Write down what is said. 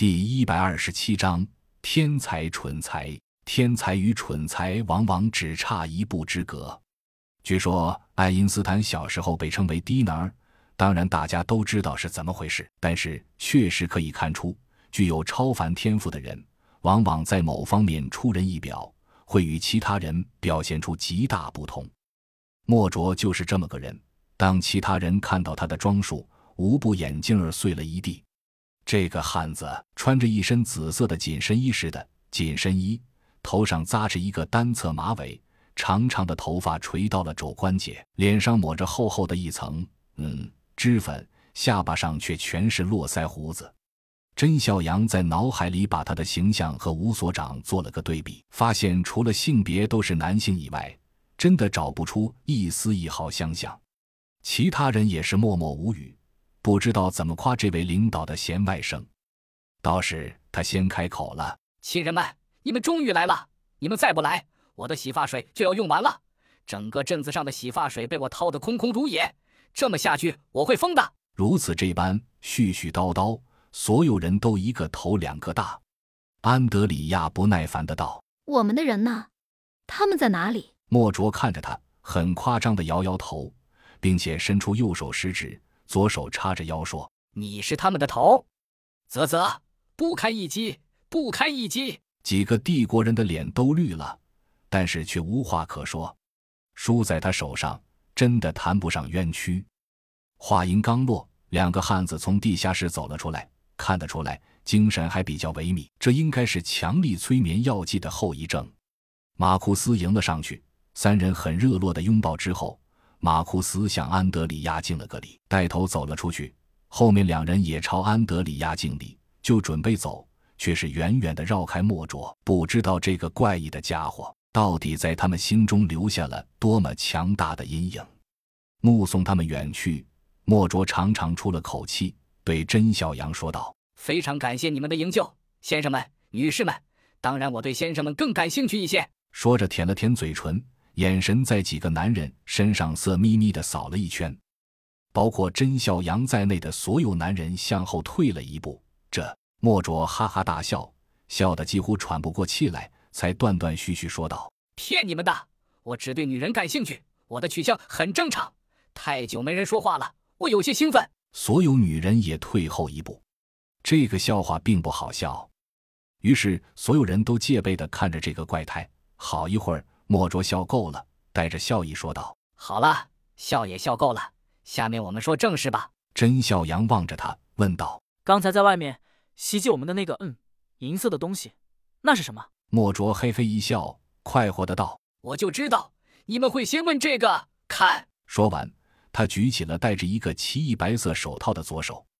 第一百二十七章天才蠢才。天才与蠢才往往只差一步之隔。据说爱因斯坦小时候被称为低能儿，当然大家都知道是怎么回事。但是确实可以看出，具有超凡天赋的人，往往在某方面出人意表，会与其他人表现出极大不同。莫卓就是这么个人。当其他人看到他的装束，无不眼镜儿碎了一地。这个汉子穿着一身紫色的紧身衣似的紧身衣。头上扎着一个单侧马尾，长长的头发垂到了肘关节，脸上抹着厚厚的一层嗯脂粉，下巴上却全是络腮胡子。甄孝阳在脑海里把他的形象和吴所长做了个对比，发现除了性别都是男性以外，真的找不出一丝一毫相像。其他人也是默默无语，不知道怎么夸这位领导的贤外甥。倒是他先开口了：“亲人们。”你们终于来了！你们再不来，我的洗发水就要用完了。整个镇子上的洗发水被我掏得空空如也，这么下去我会疯的。如此这般絮絮叨叨，所有人都一个头两个大。安德里亚不耐烦的道：“我们的人呢？他们在哪里？”莫卓看着他，很夸张的摇摇头，并且伸出右手食指，左手叉着腰说：“你是他们的头？啧啧，不堪一击，不堪一击。”几个帝国人的脸都绿了，但是却无话可说。输在他手上，真的谈不上冤屈。话音刚落，两个汉子从地下室走了出来，看得出来精神还比较萎靡，这应该是强力催眠药剂的后遗症。马库斯迎了上去，三人很热络的拥抱之后，马库斯向安德里亚敬了个礼，带头走了出去。后面两人也朝安德里亚敬礼，就准备走。却是远远的绕开莫卓，不知道这个怪异的家伙到底在他们心中留下了多么强大的阴影。目送他们远去，莫卓长长出了口气，对甄小阳说道：“非常感谢你们的营救，先生们、女士们。当然，我对先生们更感兴趣一些。”说着舔了舔嘴唇，眼神在几个男人身上色眯眯的扫了一圈，包括甄笑阳在内的所有男人向后退了一步。这。莫卓哈哈大笑，笑得几乎喘不过气来，才断断续续说道：“骗你们的，我只对女人感兴趣，我的取向很正常。太久没人说话了，我有些兴奋。”所有女人也退后一步，这个笑话并不好笑。于是所有人都戒备地看着这个怪胎。好一会儿，莫卓笑够了，带着笑意说道：“好了，笑也笑够了，下面我们说正事吧。”甄笑阳望着他问道：“刚才在外面？”袭击我们的那个，嗯，银色的东西，那是什么？莫卓嘿嘿一笑，快活的道：“我就知道你们会先问这个。”看，说完，他举起了戴着一个奇异白色手套的左手。